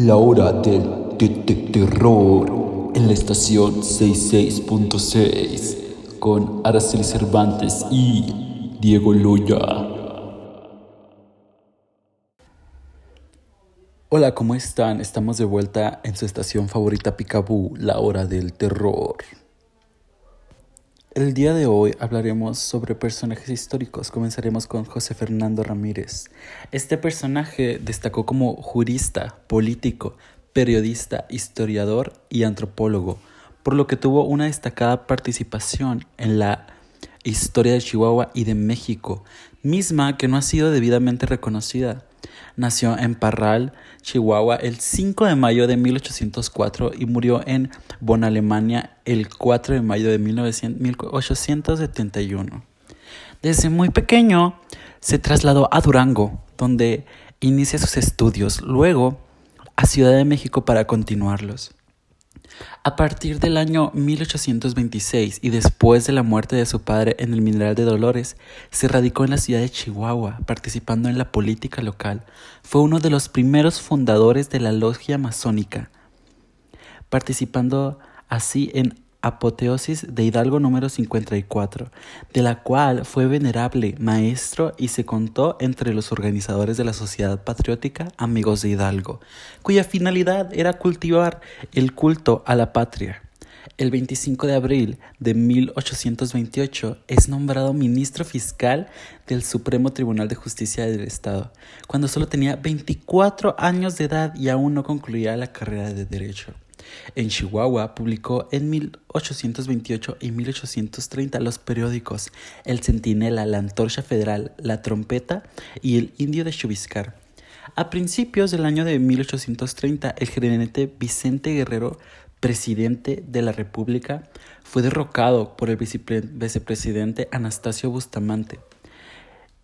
La hora del terror en la estación 66.6 con Araceli Cervantes y Diego Loya. Hola, ¿cómo están? Estamos de vuelta en su estación favorita Picaboo, la hora del terror. El día de hoy hablaremos sobre personajes históricos. Comenzaremos con José Fernando Ramírez. Este personaje destacó como jurista, político, periodista, historiador y antropólogo, por lo que tuvo una destacada participación en la historia de Chihuahua y de México, misma que no ha sido debidamente reconocida. Nació en Parral, Chihuahua, el 5 de mayo de 1804 y murió en Bonn, Alemania, el 4 de mayo de 1871. Desde muy pequeño se trasladó a Durango, donde inicia sus estudios, luego a Ciudad de México para continuarlos. A partir del año 1826 y después de la muerte de su padre en el Mineral de Dolores, se radicó en la ciudad de Chihuahua, participando en la política local. Fue uno de los primeros fundadores de la logia masónica, participando así en apoteosis de Hidalgo número 54, de la cual fue venerable maestro y se contó entre los organizadores de la Sociedad Patriótica Amigos de Hidalgo, cuya finalidad era cultivar el culto a la patria. El 25 de abril de 1828 es nombrado ministro fiscal del Supremo Tribunal de Justicia del Estado, cuando solo tenía 24 años de edad y aún no concluía la carrera de Derecho. En Chihuahua publicó en 1828 y 1830 los periódicos El Centinela, La Antorcha Federal, La Trompeta y El Indio de Chubiscar. A principios del año de 1830, el gerente Vicente Guerrero, presidente de la República, fue derrocado por el vicepresidente Anastasio Bustamante.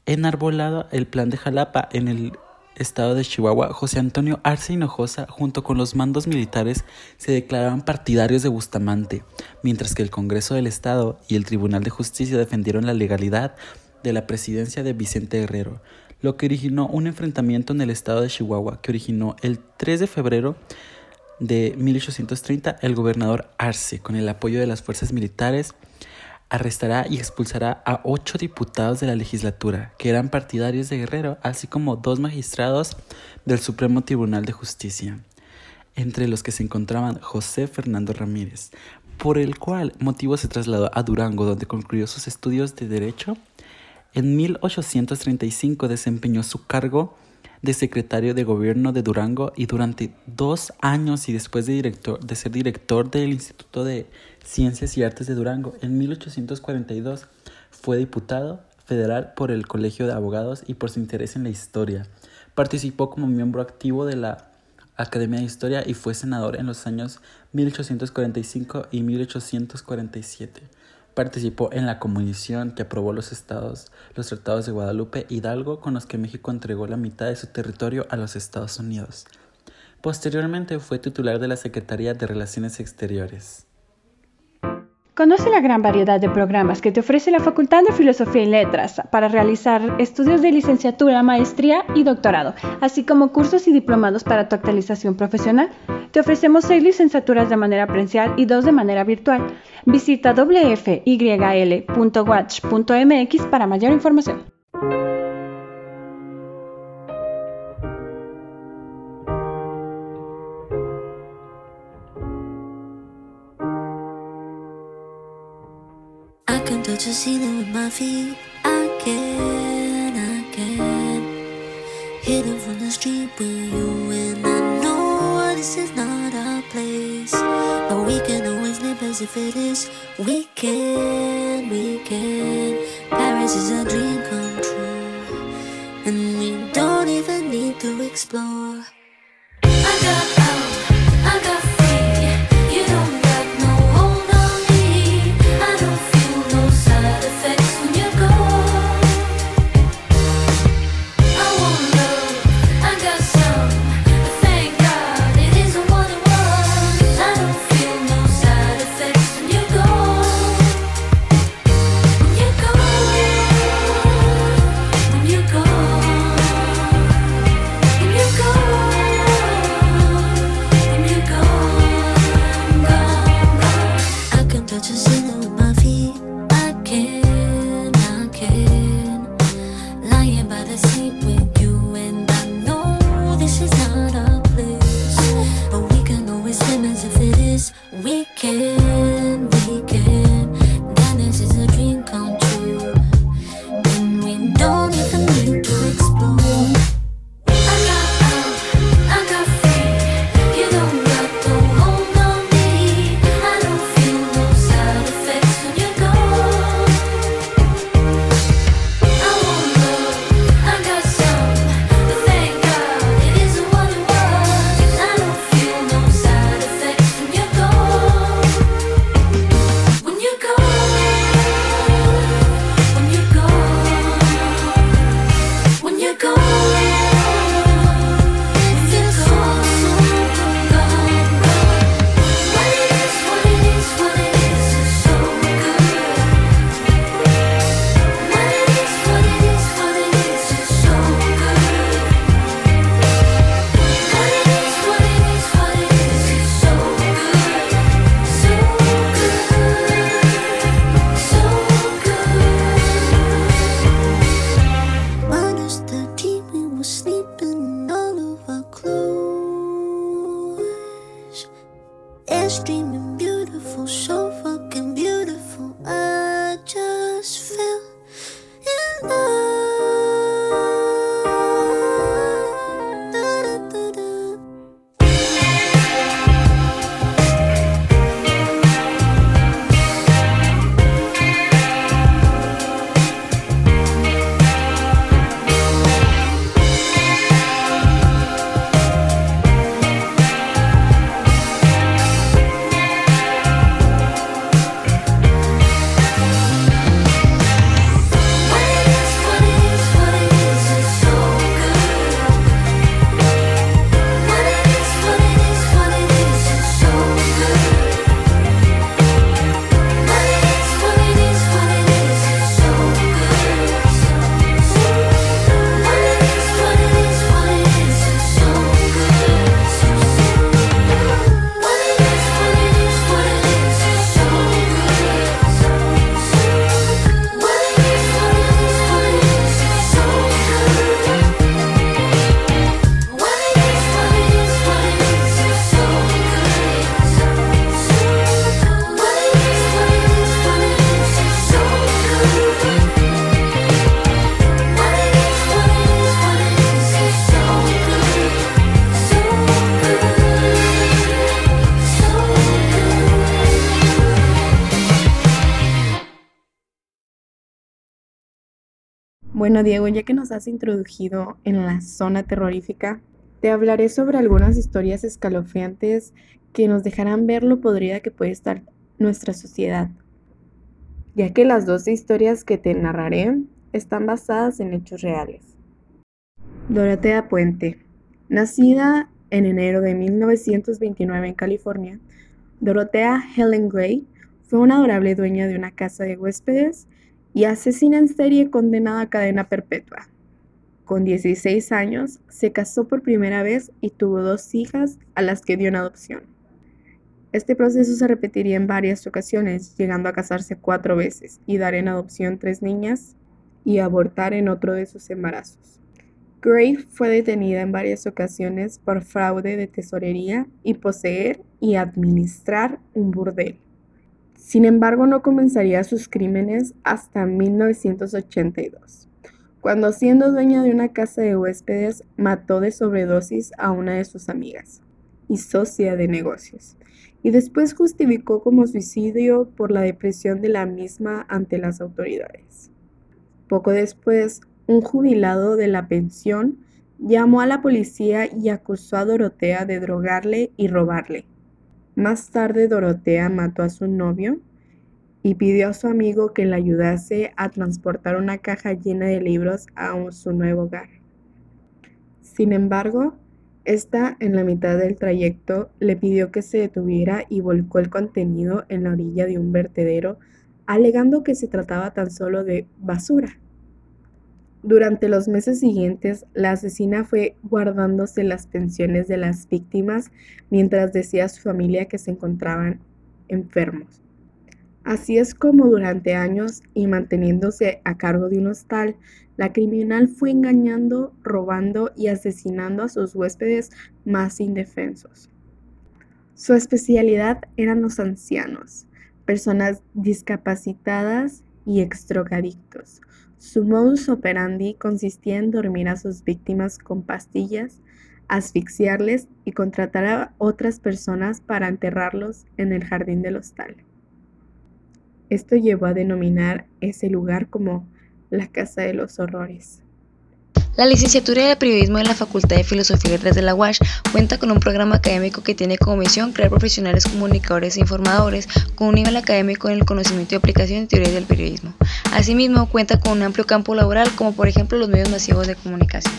Enarbolado el plan de Jalapa en el estado de Chihuahua, José Antonio Arce Hinojosa, junto con los mandos militares, se declaraban partidarios de Bustamante, mientras que el Congreso del Estado y el Tribunal de Justicia defendieron la legalidad de la presidencia de Vicente Guerrero, lo que originó un enfrentamiento en el estado de Chihuahua, que originó el 3 de febrero de 1830 el gobernador Arce, con el apoyo de las fuerzas militares, arrestará y expulsará a ocho diputados de la legislatura que eran partidarios de Guerrero, así como dos magistrados del Supremo Tribunal de Justicia, entre los que se encontraban José Fernando Ramírez, por el cual motivo se trasladó a Durango, donde concluyó sus estudios de Derecho. En 1835 desempeñó su cargo de secretario de gobierno de Durango y durante dos años y después de, director, de ser director del Instituto de Ciencias y Artes de Durango, en 1842 fue diputado federal por el Colegio de Abogados y por su interés en la historia. Participó como miembro activo de la Academia de Historia y fue senador en los años 1845 y 1847. Participó en la comisión que aprobó los, estados, los tratados de Guadalupe Hidalgo con los que México entregó la mitad de su territorio a los Estados Unidos. Posteriormente fue titular de la Secretaría de Relaciones Exteriores. Conoce la gran variedad de programas que te ofrece la Facultad de Filosofía y Letras para realizar estudios de licenciatura, maestría y doctorado, así como cursos y diplomados para tu actualización profesional. Te ofrecemos seis licenciaturas de manera presencial y dos de manera virtual. Visita wfyl.watch.mx para mayor información. To see them with my feet. I can, I can. Hidden from the street with you, and I know this is not our place. But we can always live as if it is. We can, we can. Paris is a dream come true, and we don't even need to explore. Bueno, Diego, ya que nos has introducido en la zona terrorífica, te hablaré sobre algunas historias escalofriantes que nos dejarán ver lo podrida que puede estar nuestra sociedad, ya que las dos historias que te narraré están basadas en hechos reales. Dorotea Puente, nacida en enero de 1929 en California, Dorotea Helen Gray fue una adorable dueña de una casa de huéspedes y asesina en serie condenada a cadena perpetua. Con 16 años, se casó por primera vez y tuvo dos hijas a las que dio en adopción. Este proceso se repetiría en varias ocasiones, llegando a casarse cuatro veces y dar en adopción tres niñas y abortar en otro de sus embarazos. Gray fue detenida en varias ocasiones por fraude de tesorería y poseer y administrar un burdel. Sin embargo, no comenzaría sus crímenes hasta 1982, cuando siendo dueña de una casa de huéspedes mató de sobredosis a una de sus amigas y socia de negocios, y después justificó como suicidio por la depresión de la misma ante las autoridades. Poco después, un jubilado de la pensión llamó a la policía y acusó a Dorotea de drogarle y robarle. Más tarde Dorotea mató a su novio y pidió a su amigo que le ayudase a transportar una caja llena de libros a su nuevo hogar. Sin embargo, esta en la mitad del trayecto le pidió que se detuviera y volcó el contenido en la orilla de un vertedero, alegando que se trataba tan solo de basura. Durante los meses siguientes, la asesina fue guardándose las pensiones de las víctimas mientras decía a su familia que se encontraban enfermos. Así es como durante años y manteniéndose a cargo de un hostal, la criminal fue engañando, robando y asesinando a sus huéspedes más indefensos. Su especialidad eran los ancianos, personas discapacitadas y extrogadictos. Su modus operandi consistía en dormir a sus víctimas con pastillas, asfixiarles y contratar a otras personas para enterrarlos en el jardín del hostal. Esto llevó a denominar ese lugar como la Casa de los Horrores. La licenciatura de periodismo en la Facultad de Filosofía y Letras de la UASH cuenta con un programa académico que tiene como misión crear profesionales comunicadores e informadores con un nivel académico en el conocimiento y aplicación de teorías del periodismo. Asimismo, cuenta con un amplio campo laboral como por ejemplo los medios masivos de comunicación.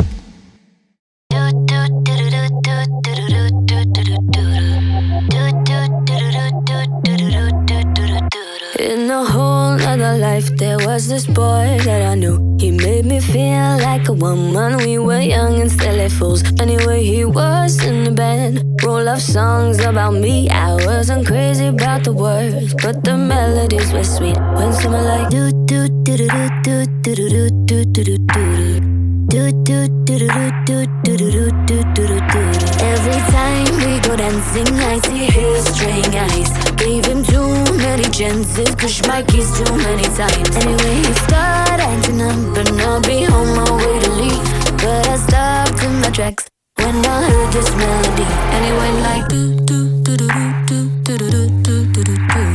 Life, there was this boy that I knew. He made me feel like a woman. We were young and silly fools. Anyway, he was in the band. Roll of songs about me. I wasn't crazy about the words, but the melodies were sweet. When someone like do do do do do do do do do do do do. Do do do do do do do do do do do do. Every time we go dancing, I see his string eyes. Gave him too many chances, push my keys too many times. Anyway, he started acting up, and I'll be on my way to leave. But I stopped in my tracks when I heard this melody, and it went like do do do do do do do do do do do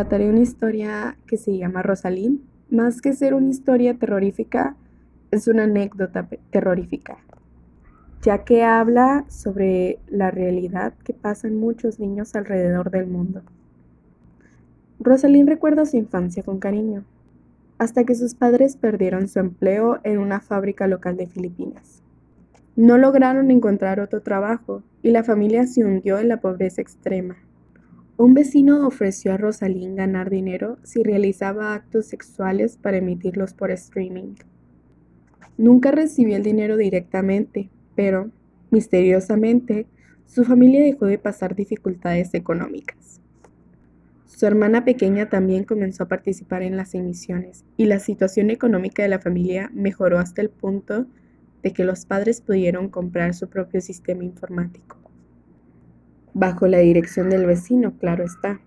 Relataré una historia que se llama Rosalind. Más que ser una historia terrorífica, es una anécdota terrorífica, ya que habla sobre la realidad que pasan muchos niños alrededor del mundo. Rosalind recuerda su infancia con cariño, hasta que sus padres perdieron su empleo en una fábrica local de Filipinas. No lograron encontrar otro trabajo y la familia se hundió en la pobreza extrema. Un vecino ofreció a Rosalind ganar dinero si realizaba actos sexuales para emitirlos por streaming. Nunca recibió el dinero directamente, pero, misteriosamente, su familia dejó de pasar dificultades económicas. Su hermana pequeña también comenzó a participar en las emisiones y la situación económica de la familia mejoró hasta el punto de que los padres pudieron comprar su propio sistema informático bajo la dirección del vecino, claro está.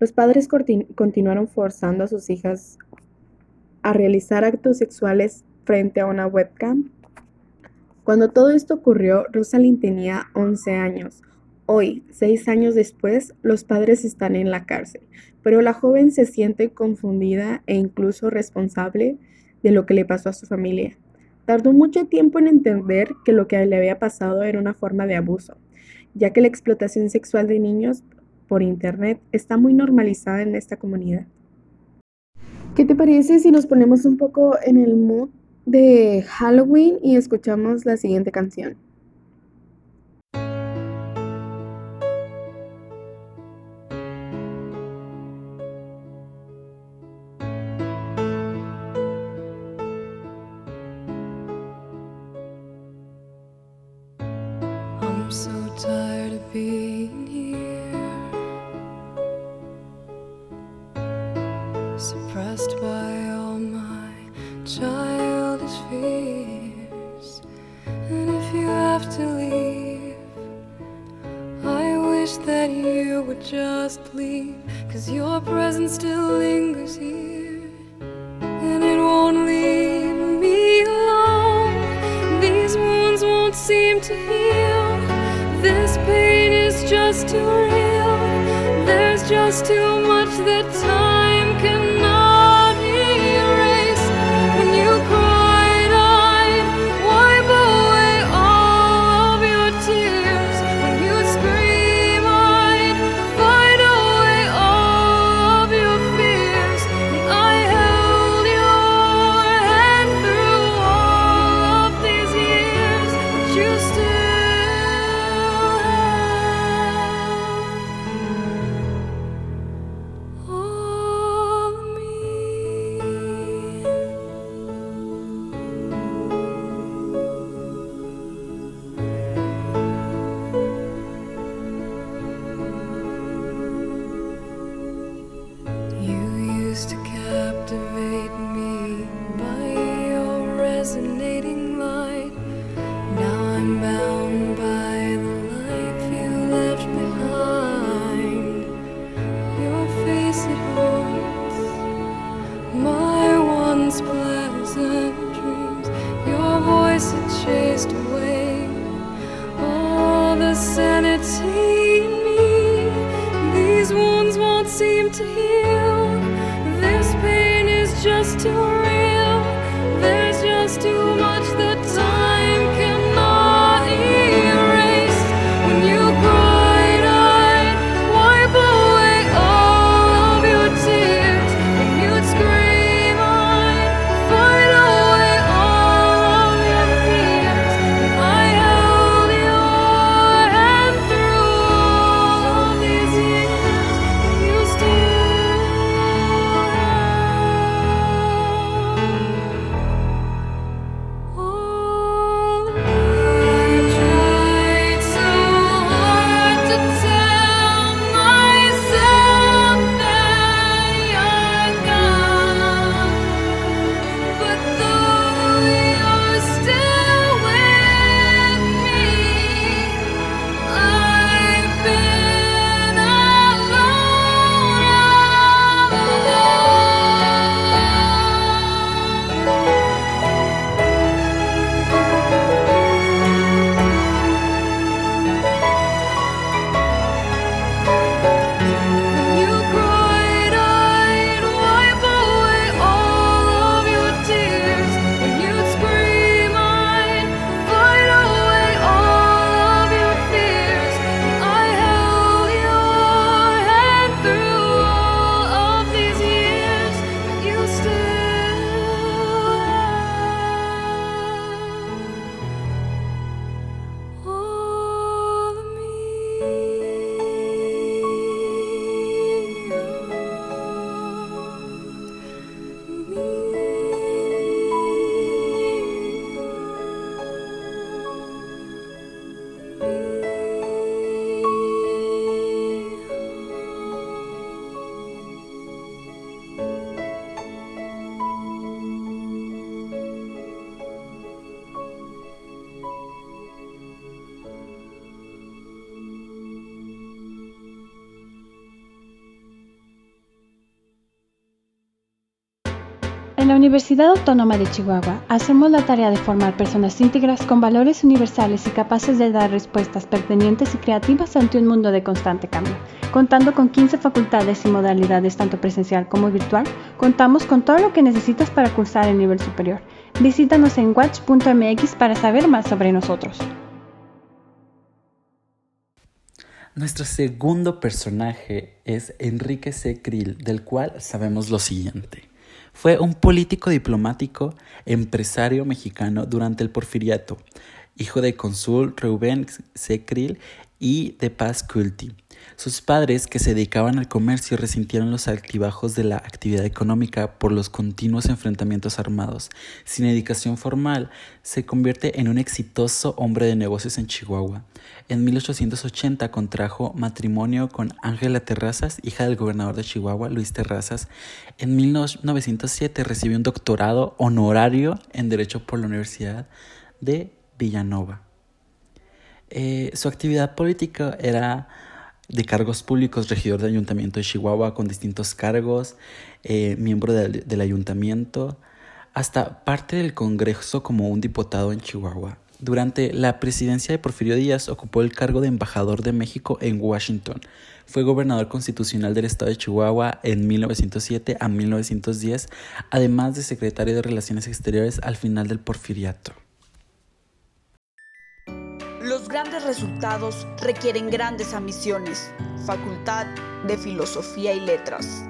Los padres continuaron forzando a sus hijas a realizar actos sexuales frente a una webcam. Cuando todo esto ocurrió, Rosalind tenía 11 años. Hoy, seis años después, los padres están en la cárcel, pero la joven se siente confundida e incluso responsable de lo que le pasó a su familia. Tardó mucho tiempo en entender que lo que le había pasado era una forma de abuso, ya que la explotación sexual de niños por Internet está muy normalizada en esta comunidad. ¿Qué te parece si nos ponemos un poco en el mood de Halloween y escuchamos la siguiente canción? so tired of being my once pleasant dreams. Your voice had chased away all the sanity in me. These wounds won't seem to heal. La Universidad Autónoma de Chihuahua hacemos la tarea de formar personas íntegras con valores universales y capaces de dar respuestas pertinentes y creativas ante un mundo de constante cambio. Contando con 15 facultades y modalidades tanto presencial como virtual, contamos con todo lo que necesitas para cursar el nivel superior. Visítanos en watch.mx para saber más sobre nosotros. Nuestro segundo personaje es Enrique C. Krill, del cual sabemos lo siguiente. Fue un político diplomático, empresario mexicano durante el porfiriato, hijo de cónsul Reuben. Krill y de Paz Culti. Sus padres, que se dedicaban al comercio, resintieron los altibajos de la actividad económica por los continuos enfrentamientos armados. Sin educación formal, se convierte en un exitoso hombre de negocios en Chihuahua. En 1880 contrajo matrimonio con Ángela Terrazas, hija del gobernador de Chihuahua, Luis Terrazas. En 1907 recibió un doctorado honorario en Derecho por la Universidad de Villanova. Eh, su actividad política era de cargos públicos, regidor del Ayuntamiento de Chihuahua con distintos cargos, eh, miembro del, del ayuntamiento, hasta parte del Congreso como un diputado en Chihuahua. Durante la presidencia de Porfirio Díaz ocupó el cargo de embajador de México en Washington. Fue gobernador constitucional del estado de Chihuahua en 1907 a 1910, además de secretario de Relaciones Exteriores al final del porfiriato. Grandes resultados requieren grandes ambiciones. Facultad de Filosofía y Letras.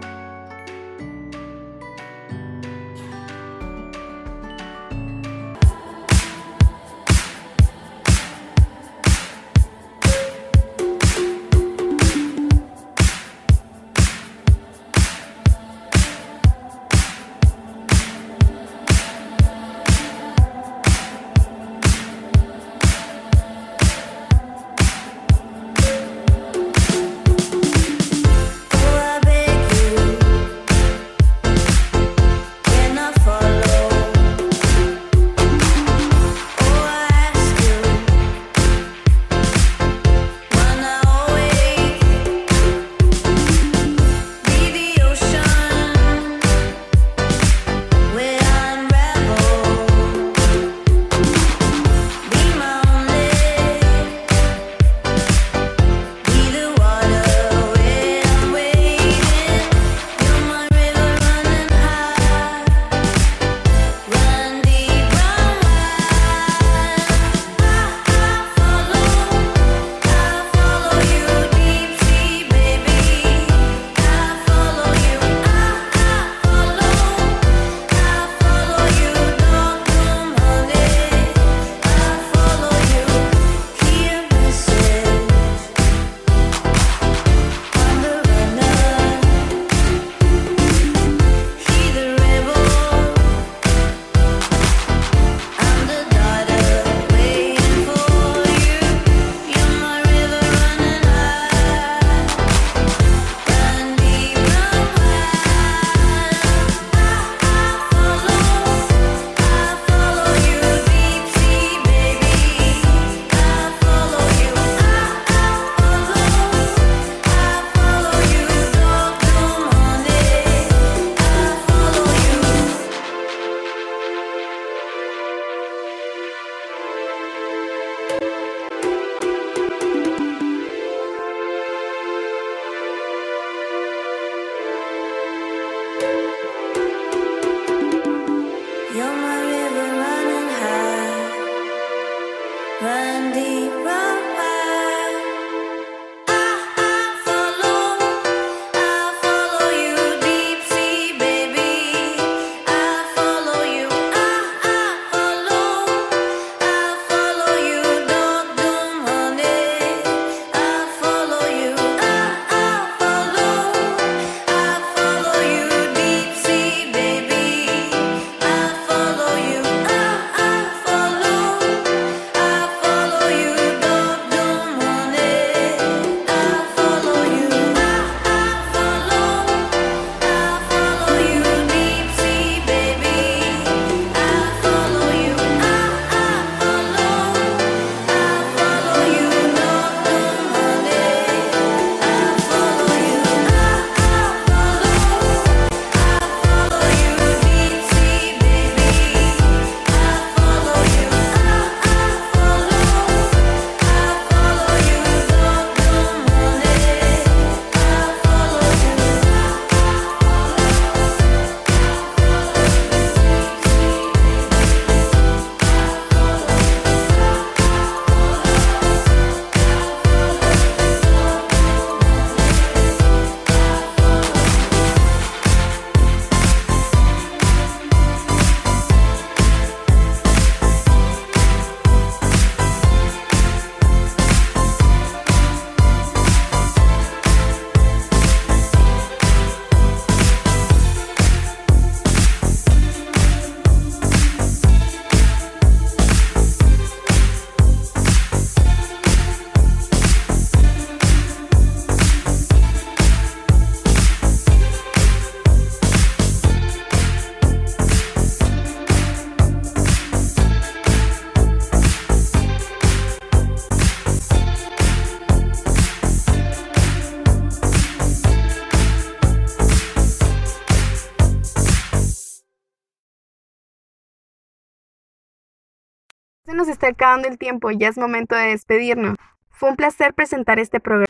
Se nos está acabando el tiempo, ya es momento de despedirnos. Fue un placer presentar este programa.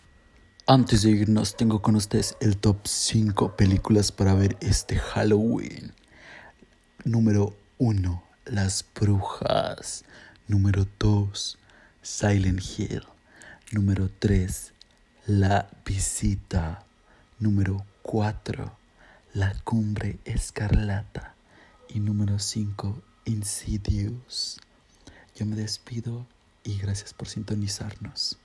Antes de irnos, tengo con ustedes el top 5 películas para ver este Halloween. Número 1, Las Brujas. Número 2, Silent Hill. Número 3, La Visita. Número 4, La Cumbre Escarlata. Y número 5, Insidious. Yo me despido y gracias por sintonizarnos.